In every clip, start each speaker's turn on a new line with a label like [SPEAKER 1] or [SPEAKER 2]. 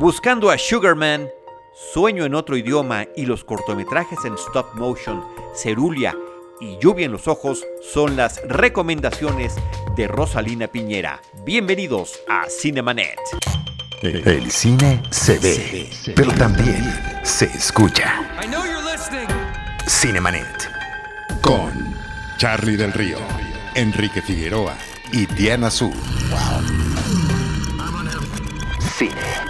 [SPEAKER 1] Buscando a Sugarman, Sueño en otro idioma y los cortometrajes en stop motion, Cerulia y Lluvia en los ojos son las recomendaciones de Rosalina Piñera. Bienvenidos a Cinemanet.
[SPEAKER 2] El cine se ve, pero también se escucha. Cinemanet. Con Charlie del Río, Enrique Figueroa y Diana Su. Cine,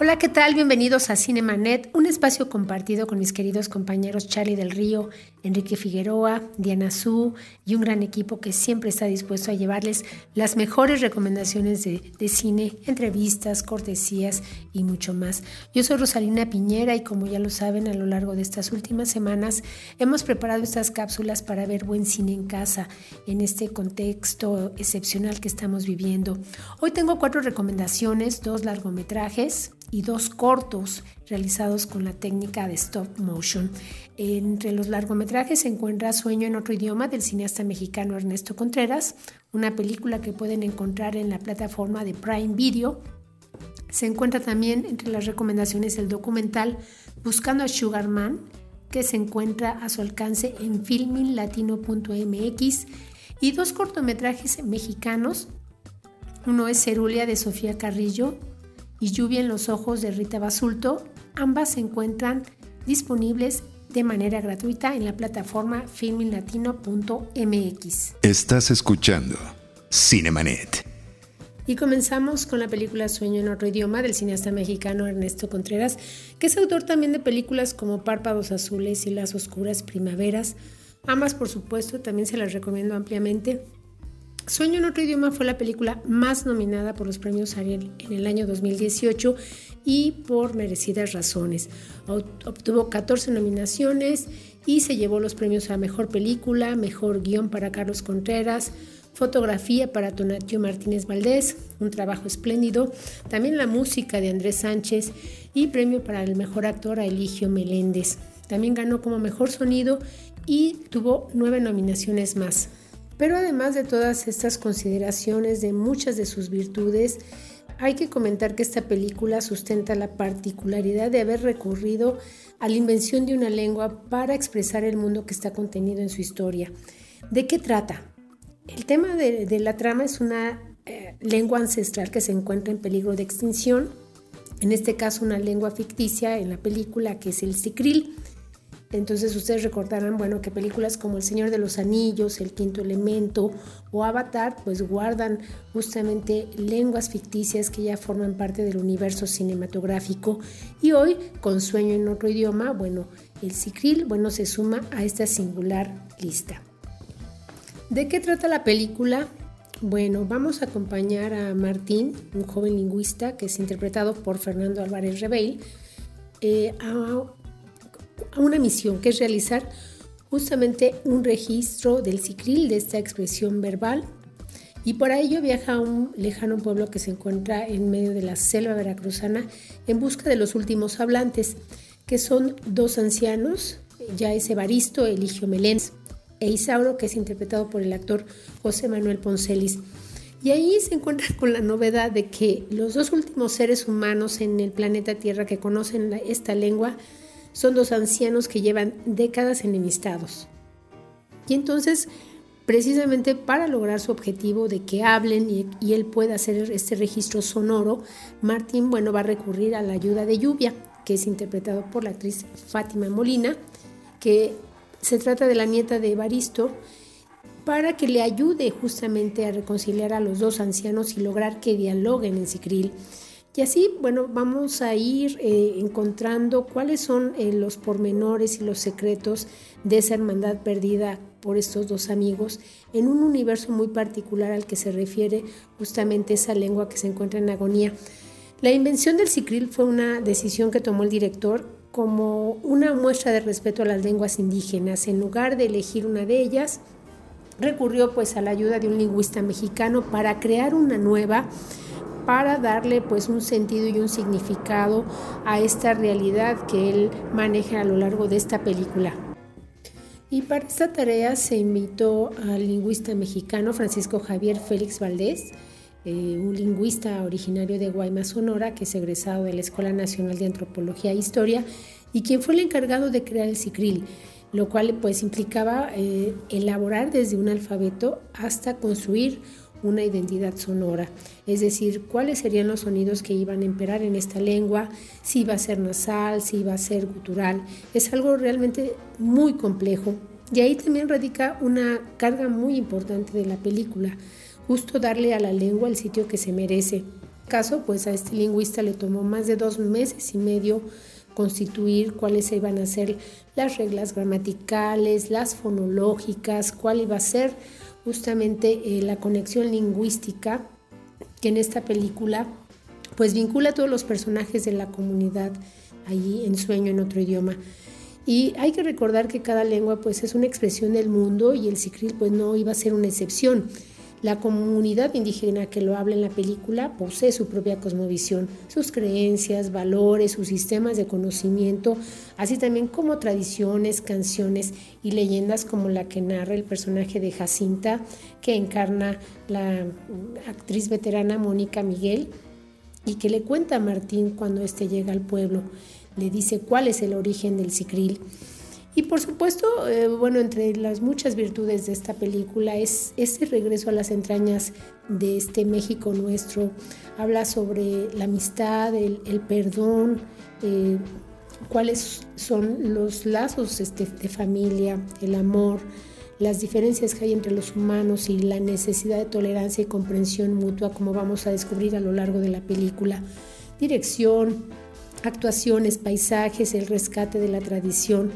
[SPEAKER 3] Hola, ¿qué tal? Bienvenidos a Cinemanet, un espacio compartido con mis queridos compañeros Charlie del Río, Enrique Figueroa, Diana Su y un gran equipo que siempre está dispuesto a llevarles las mejores recomendaciones de, cine, entrevistas, cortesías y mucho más. Yo soy Rosalina Piñera y como ya lo saben, a lo largo de estas últimas semanas hemos preparado estas cápsulas para ver buen cine en casa en este contexto excepcional que estamos viviendo. Hoy tengo cuatro recomendaciones, dos largometrajes y dos cortos realizados con la técnica de stop motion. Entre los largometrajes se encuentra Sueño en otro idioma del cineasta mexicano Ernesto Contreras, una película que pueden encontrar en la plataforma de Prime Video. Se encuentra también entre las recomendaciones el documental Buscando a Sugarman, que se encuentra a su alcance en filminlatino.mx, y dos cortometrajes mexicanos. Uno es Cerulia de Sofía Carrillo y Lluvia en los Ojos de Rita Basulto. Ambas se encuentran disponibles de manera gratuita en la plataforma filminlatino.mx.
[SPEAKER 2] Estás escuchando Cinemanet.
[SPEAKER 3] Y comenzamos con la película Sueño en otro idioma del cineasta mexicano Ernesto Contreras, que es autor también de películas como Párpados Azules y Las Oscuras Primaveras. Ambas, por supuesto, también se las recomiendo ampliamente. Sueño en otro idioma fue la película más nominada por los premios Ariel en el año 2018 y por merecidas razones. Obtuvo 14 nominaciones y se llevó los premios a Mejor Película, Mejor Guión para Carlos Contreras, Fotografía para Tonatio Martínez Valdés, un trabajo espléndido, también la música de Andrés Sánchez y premio para el Mejor Actor a Eligio Meléndez. También ganó como Mejor Sonido y tuvo nueve nominaciones más. Pero además de todas estas consideraciones de muchas de sus virtudes, hay que comentar que esta película sustenta la particularidad de haber recurrido a la invención de una lengua para expresar el mundo que está contenido en su historia. ¿De qué trata? El tema de, la trama es una eh, lengua ancestral que se encuentra en peligro de extinción, en este caso una lengua ficticia en la película que es el sicril. Entonces ustedes recordarán, bueno, que películas como El Señor de los Anillos, El Quinto Elemento o Avatar, pues guardan justamente lenguas ficticias que ya forman parte del universo cinematográfico. Y hoy, con Sueño en otro idioma, bueno, el Sicril, bueno, se suma a esta singular lista. ¿De qué trata la película? Bueno, vamos a acompañar a Martín, un joven lingüista que es interpretado por Fernando Álvarez Rebeil, eh, una misión que es realizar justamente un registro del cicril, de esta expresión verbal, y para ello viaja a un lejano pueblo que se encuentra en medio de la selva veracruzana en busca de los últimos hablantes, que son dos ancianos, ya es Evaristo Eligio Meléndez e Isauro, que es interpretado por el actor José Manuel Poncelis. Y ahí se encuentra con la novedad de que los dos últimos seres humanos en el planeta Tierra que conocen esta lengua son dos ancianos que llevan décadas enemistados. Y entonces, precisamente para lograr su objetivo de que hablen y, él pueda hacer este registro sonoro, Martín, bueno, va a recurrir a la ayuda de Lluvia, que es interpretado por la actriz Fátima Molina, que se trata de la nieta de Evaristo, para que le ayude justamente a reconciliar a los dos ancianos y lograr que dialoguen en Sicril. Y así, bueno, vamos a ir eh, encontrando cuáles son eh, los pormenores y los secretos de esa hermandad perdida por estos dos amigos en un universo muy particular al que se refiere justamente esa lengua que se encuentra en agonía. La invención del cicril fue una decisión que tomó el director como una muestra de respeto a las lenguas indígenas. En lugar de elegir una de ellas, recurrió pues a la ayuda de un lingüista mexicano para crear una nueva para darle pues un sentido y un significado a esta realidad que él maneja a lo largo de esta película. Y para esta tarea se invitó al lingüista mexicano Francisco Javier Félix Valdés, eh, un lingüista originario de Guaymas, Sonora, que es egresado de la Escuela Nacional de Antropología e Historia y quien fue el encargado de crear el CICRIL, lo cual pues implicaba eh, elaborar desde un alfabeto hasta construir una identidad sonora, es decir, cuáles serían los sonidos que iban a imperar en esta lengua, si iba a ser nasal, si iba a ser gutural, es algo realmente muy complejo. Y ahí también radica una carga muy importante de la película, justo darle a la lengua el sitio que se merece. En caso, pues a este lingüista le tomó más de dos meses y medio constituir cuáles iban a ser las reglas gramaticales, las fonológicas, cuál iba a ser justamente eh, la conexión lingüística que en esta película pues vincula a todos los personajes de la comunidad allí en sueño en otro idioma. Y hay que recordar que cada lengua pues es una expresión del mundo y el sicril pues no iba a ser una excepción. La comunidad indígena que lo habla en la película posee su propia cosmovisión, sus creencias, valores, sus sistemas de conocimiento, así también como tradiciones, canciones y leyendas como la que narra el personaje de Jacinta, que encarna la actriz veterana Mónica Miguel, y que le cuenta a Martín cuando éste llega al pueblo. Le dice cuál es el origen del cicril. Y por supuesto, eh, bueno, entre las muchas virtudes de esta película es ese regreso a las entrañas de este México nuestro. Habla sobre la amistad, el, perdón, eh, cuáles son los lazos este, de familia, el amor, las diferencias que hay entre los humanos y la necesidad de tolerancia y comprensión mutua, como vamos a descubrir a lo largo de la película. Dirección, actuaciones, paisajes, el rescate de la tradición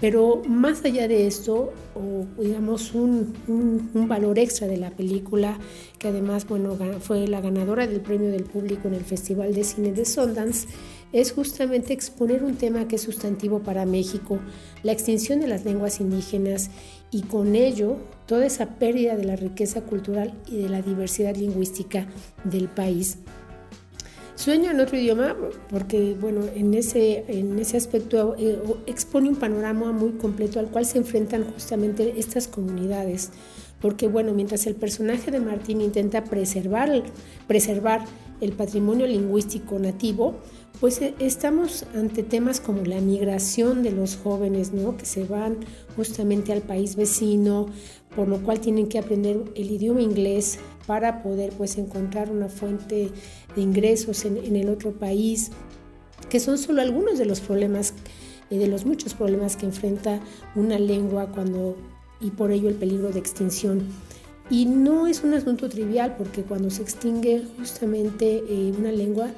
[SPEAKER 3] pero más allá de esto, o digamos un, valor extra de la película, que además bueno, fue la ganadora del premio del público en el Festival de Cine de Sundance, es justamente exponer un tema que es sustantivo para México, la extinción de las lenguas indígenas y con ello toda esa pérdida de la riqueza cultural y de la diversidad lingüística del país. Sueño en otro idioma porque, bueno, en ese, en ese aspecto eh, expone un panorama muy completo al cual se enfrentan justamente estas comunidades. Porque, bueno, mientras el personaje de Martín intenta preservar, preservar el patrimonio lingüístico nativo, pues eh, estamos ante temas como la migración de los jóvenes, ¿no? Que se van justamente al país vecino, por lo cual tienen que aprender el idioma inglés para poder pues encontrar una fuente de ingresos en, el otro país, que son solo algunos de los problemas, eh, de los muchos problemas que enfrenta una lengua cuando y por ello el peligro de extinción. Y no es un asunto trivial porque cuando se extingue justamente eh, una lengua,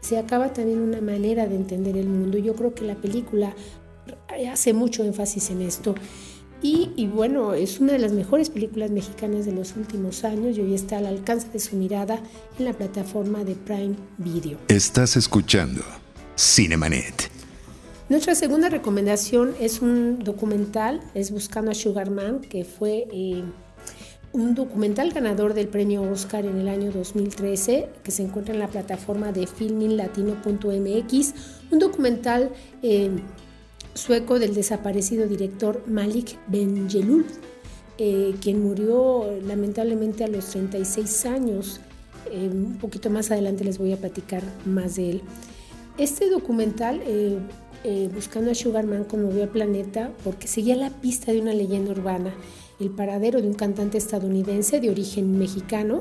[SPEAKER 3] se acaba también una manera de entender el mundo. Yo creo que la película hace mucho énfasis en esto. Y, bueno, es una de las mejores películas mexicanas de los últimos años y hoy está al alcance de su mirada en la plataforma de Prime Video.
[SPEAKER 2] Estás escuchando Cinemanet.
[SPEAKER 3] Nuestra segunda recomendación es un documental, es Buscando a Sugarman, que fue eh, un documental ganador del premio Oscar en el año 2013, que se encuentra en la plataforma de filminlatino.mx, un documental... Eh, sueco del desaparecido director Malik Benjelul, eh, quien murió lamentablemente a los 36 años. Eh, un poquito más adelante les voy a platicar más de él. Este documental, eh, Buscando a Sugarman, conmovió al planeta porque seguía la pista de una leyenda urbana, el paradero de un cantante estadounidense de origen mexicano,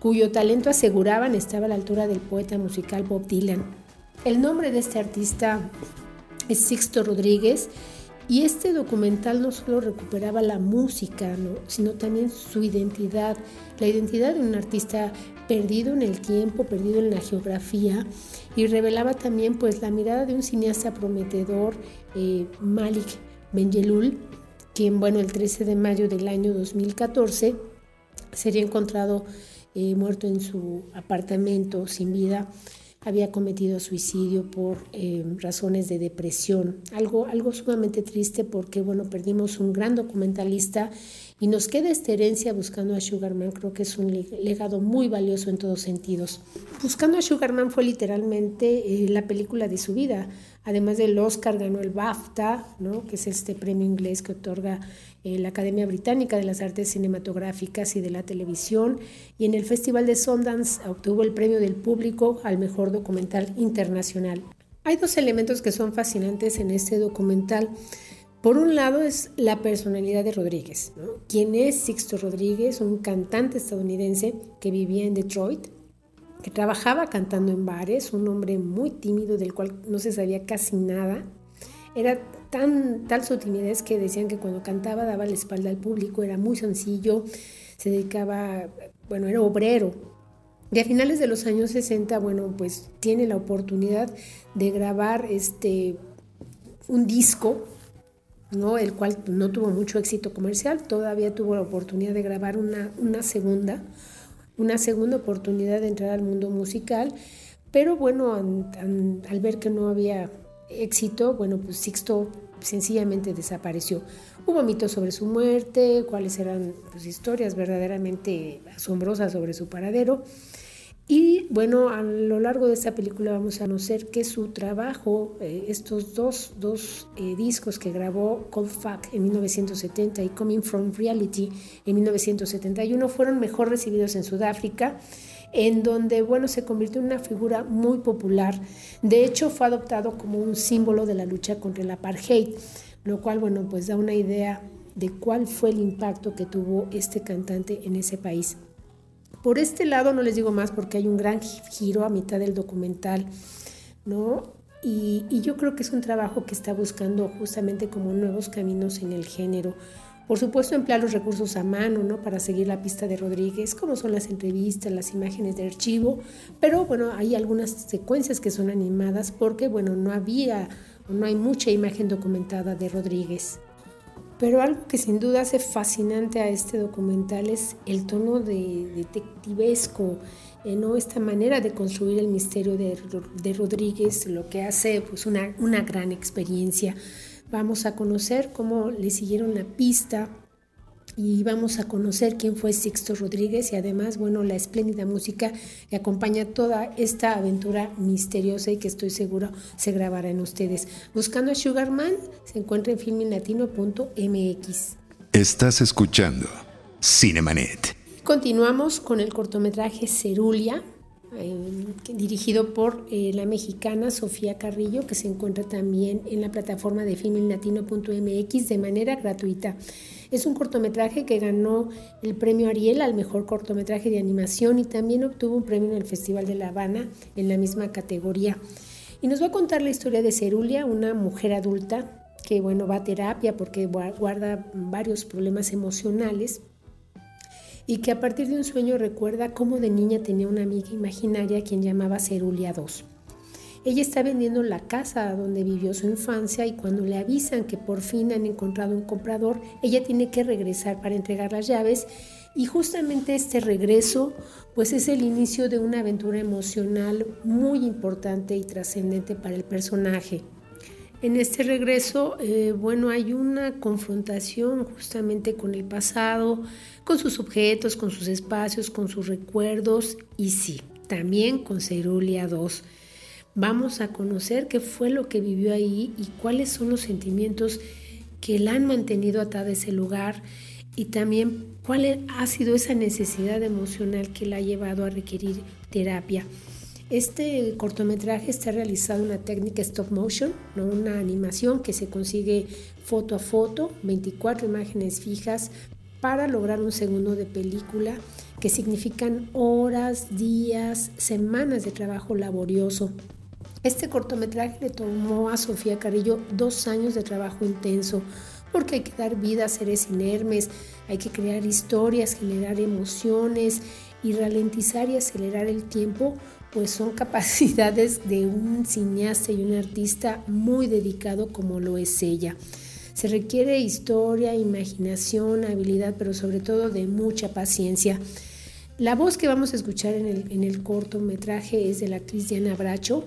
[SPEAKER 3] cuyo talento aseguraban estaba a la altura del poeta musical Bob Dylan. El nombre de este artista es Sixto Rodríguez. Y este documental no solo recuperaba la música, sino también su identidad, la identidad de un artista perdido en el tiempo, perdido en la geografía, y revelaba también pues la mirada de un cineasta prometedor, eh, Malik Benjelul, quien bueno, el 13 de mayo del año 2014 sería encontrado eh, muerto en su apartamento sin vida había cometido suicidio por eh, razones de depresión. Algo, algo sumamente triste porque, bueno, perdimos un gran documentalista y nos queda esta herencia buscando a Sugarman, creo que es un legado muy valioso en todos sentidos. Buscando a Sugarman fue literalmente eh, la película de su vida. Además del Oscar ganó el BAFTA, ¿no? que es este premio inglés que otorga eh, la Academia Británica de las Artes Cinematográficas y de la Televisión, y en el Festival de Sundance obtuvo el premio del público al mejor documental internacional. Hay dos elementos que son fascinantes en este documental. Por un lado es la personalidad de Rodríguez. ¿Quién es Sixto Rodríguez? Un cantante estadounidense que vivía en Detroit, que trabajaba cantando en bares, un hombre muy tímido del cual no se sabía casi nada. Era tan, tal su timidez que decían que cuando cantaba daba la espalda al público, era muy sencillo, se dedicaba, bueno, era obrero. Y a finales de los años 60, bueno, pues tiene la oportunidad de grabar este, un disco ¿no? el cual no tuvo mucho éxito comercial, todavía tuvo la oportunidad de grabar una, una segunda, una segunda oportunidad de entrar al mundo musical, pero bueno, al ver que no había éxito, bueno, pues Sixto sencillamente desapareció. Hubo mitos sobre su muerte, cuáles eran pues, historias verdaderamente asombrosas sobre su paradero. Y bueno, a lo largo de esta película vamos a conocer que su trabajo, eh, estos dos, dos eh, discos que grabó Cold Fuck en 1970 y Coming From Reality en 1971, fueron mejor recibidos en Sudáfrica, en donde bueno, se convirtió en una figura muy popular. De hecho, fue adoptado como un símbolo de la lucha contra el apartheid, lo cual bueno, pues da una idea de cuál fue el impacto que tuvo este cantante en ese país. Por este lado no les digo más porque hay un gran giro a mitad del documental, ¿no? Y, yo creo que es un trabajo que está buscando justamente como nuevos caminos en el género. Por supuesto, emplear los recursos a mano, ¿no? Para seguir la pista de Rodríguez, como son las entrevistas, las imágenes de archivo, pero bueno, hay algunas secuencias que son animadas porque, bueno, no había, no hay mucha imagen documentada de Rodríguez. Pero algo que sin duda hace fascinante a este documental es el tono de detectivesco, eh, ¿no? esta manera de construir el misterio de, de Rodríguez, lo que hace pues, una, una gran experiencia. Vamos a conocer cómo le siguieron la pista y vamos a conocer quién fue Sixto Rodríguez y además, bueno, la espléndida música que acompaña toda esta aventura misteriosa y que estoy seguro se grabará en ustedes. Buscando a Sugarman se encuentra en filminlatino.mx.
[SPEAKER 2] Estás escuchando Cinemanet.
[SPEAKER 3] Continuamos con el cortometraje Cerulia, eh, dirigido por eh, la mexicana Sofía Carrillo, que se encuentra también en la plataforma de filminlatino.mx de manera gratuita. Es un cortometraje que ganó el premio Ariel al mejor cortometraje de animación y también obtuvo un premio en el Festival de La Habana en la misma categoría. Y nos va a contar la historia de Cerulia, una mujer adulta que bueno, va a terapia porque guarda varios problemas emocionales y que a partir de un sueño recuerda cómo de niña tenía una amiga imaginaria quien llamaba Cerulia II. Ella está vendiendo la casa donde vivió su infancia y cuando le avisan que por fin han encontrado un comprador, ella tiene que regresar para entregar las llaves y justamente este regreso pues es el inicio de una aventura emocional muy importante y trascendente para el personaje. En este regreso, eh, bueno, hay una confrontación justamente con el pasado, con sus objetos, con sus espacios, con sus recuerdos y sí, también con Cerulia II Vamos a conocer qué fue lo que vivió ahí y cuáles son los sentimientos que la han mantenido atada a ese lugar y también cuál ha sido esa necesidad emocional que la ha llevado a requerir terapia. Este cortometraje está realizado en una técnica stop motion, ¿no? una animación que se consigue foto a foto, 24 imágenes fijas para lograr un segundo de película que significan horas, días, semanas de trabajo laborioso. Este cortometraje le tomó a Sofía Carrillo dos años de trabajo intenso, porque hay que dar vida a seres inermes, hay que crear historias, generar emociones y ralentizar y acelerar el tiempo, pues son capacidades de un cineasta y un artista muy dedicado como lo es ella. Se requiere historia, imaginación, habilidad, pero sobre todo de mucha paciencia. La voz que vamos a escuchar en el, cortometraje es de la actriz Diana Bracho,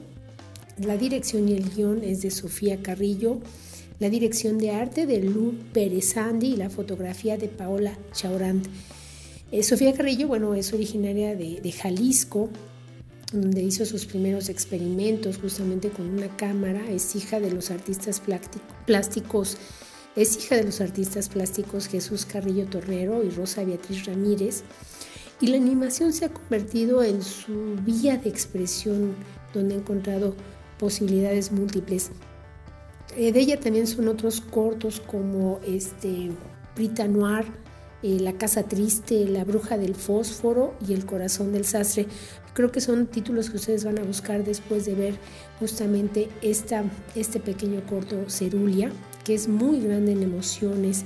[SPEAKER 3] la dirección y el guion es de Sofía Carrillo. la dirección de arte de Lu Perezandi y la fotografía de Paola Chaurand. Eh, Sofía Carrillo, bueno, es originaria de Jalisco, donde hizo sus primeros experimentos justamente con una cámara, es hija de los artistas plásticos, es hija de los artistas plásticos Jesús Carrillo Tornero y Rosa Beatriz Ramírez, y la animación se ha convertido en su vía de expresión, donde ha encontrado posibilidades múltiples. Eh, de ella también son otros cortos como este Brita Noir, eh, La Casa Triste, La Bruja del Fósforo y El Corazón del Sastre. Creo que son títulos que ustedes van a buscar después de ver justamente esta, este pequeño corto Cerulia, que es muy grande en emociones.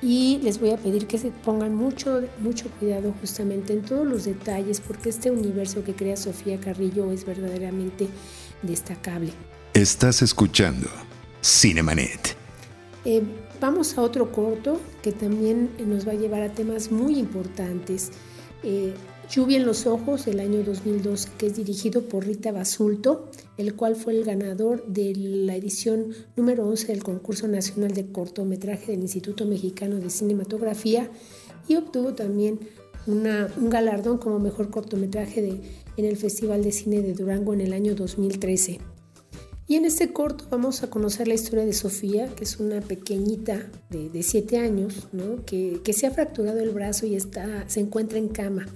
[SPEAKER 3] Y les voy a pedir que se pongan mucho, mucho cuidado justamente en todos los detalles, porque este universo que crea Sofía Carrillo es verdaderamente destacable.
[SPEAKER 2] Estás escuchando Cinemanet.
[SPEAKER 3] Eh, vamos a otro corto que también nos va a llevar a temas muy importantes. Eh, Lluvia en los Ojos del año 2012, que es dirigido por Rita Basulto, el cual fue el ganador de la edición número 11 del concurso nacional de cortometraje del Instituto Mexicano de Cinematografía y obtuvo también un galardón como mejor cortometraje de, en el Festival de Cine de Durango en el año 2013. Y en este corto vamos a conocer la historia de Sofía, que es una pequeñita de 7 años, que, que, se ha fracturado el brazo y está, se encuentra en cama.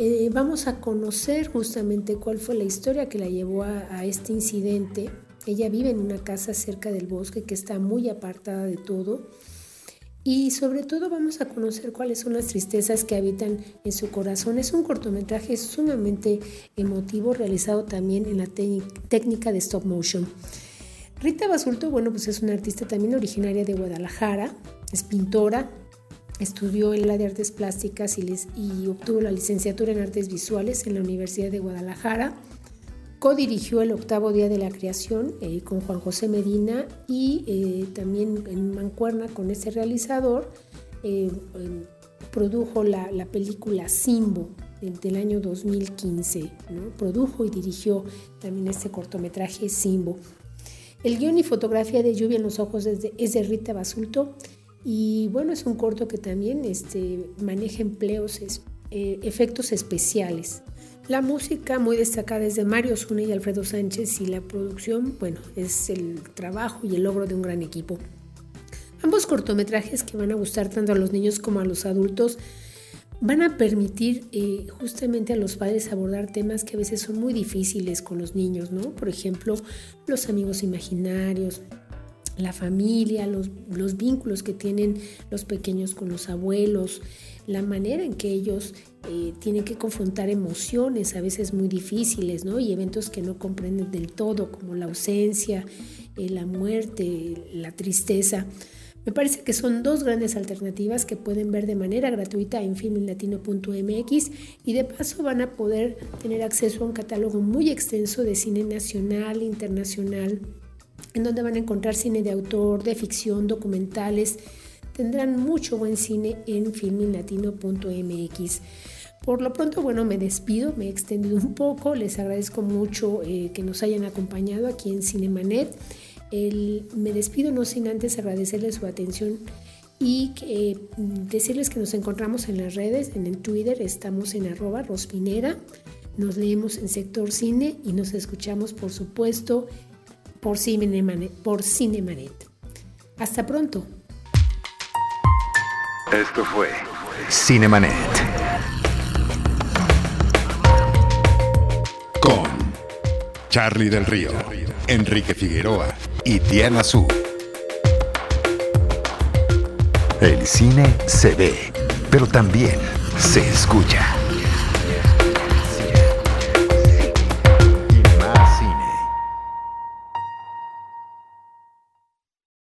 [SPEAKER 3] Eh, vamos a conocer justamente cuál fue la historia que la llevó a, este incidente. Ella vive en una casa cerca del bosque que está muy apartada de todo. Y sobre todo vamos a conocer cuáles son las tristezas que habitan en su corazón. Es un cortometraje sumamente emotivo realizado también en la técnica de stop motion. Rita Basulto, bueno, pues es una artista también originaria de Guadalajara, es pintora, Estudió en la de Artes Plásticas y, obtuvo la licenciatura en Artes Visuales en la Universidad de Guadalajara. Codirigió el octavo día de la creación eh, con Juan José Medina y eh, también en Mancuerna con ese realizador eh, produjo la, película Simbo del año 2015. Produjo y dirigió también este cortometraje Simbo. El guion y fotografía de Lluvia en los Ojos es de, es de Rita Basulto y bueno, es un corto que también este, maneja empleos, eh, efectos especiales. La música muy destacada es de Mario Zune y Alfredo Sánchez y la producción, bueno, es el trabajo y el logro de un gran equipo. Ambos cortometrajes que van a gustar tanto a los niños como a los adultos van a permitir eh, justamente a los padres abordar temas que a veces son muy difíciles con los niños, ¿no? Por ejemplo, los amigos imaginarios, la familia, los, vínculos que tienen los pequeños con los abuelos, la manera en que ellos eh, tienen que confrontar emociones a veces muy difíciles, ¿no? Y eventos que no comprenden del todo, como la ausencia, eh, la muerte, la tristeza. Me parece que son dos grandes alternativas que pueden ver de manera gratuita en filmlatino.mx y de paso van a poder tener acceso a un catálogo muy extenso de cine nacional, internacional, en donde van a encontrar cine de autor, de ficción, documentales. Tendrán mucho buen cine en filminlatino.mx. Por lo pronto, bueno, me despido, me he extendido un poco, les agradezco mucho eh, que nos hayan acompañado aquí en Cinemanet. me despido no sin antes agradecerles su atención y mm, decirles que nos encontramos en las redes, en el Twitter estamos en arroba rospinera, nos leemos en sector cine y nos escuchamos por supuesto por Cinemanet. Por Cinemanet. Hasta pronto.
[SPEAKER 2] Esto fue Cinemanet. Con Charlie del Río, Enrique Figueroa y Diana Su. El cine se ve, pero también se escucha.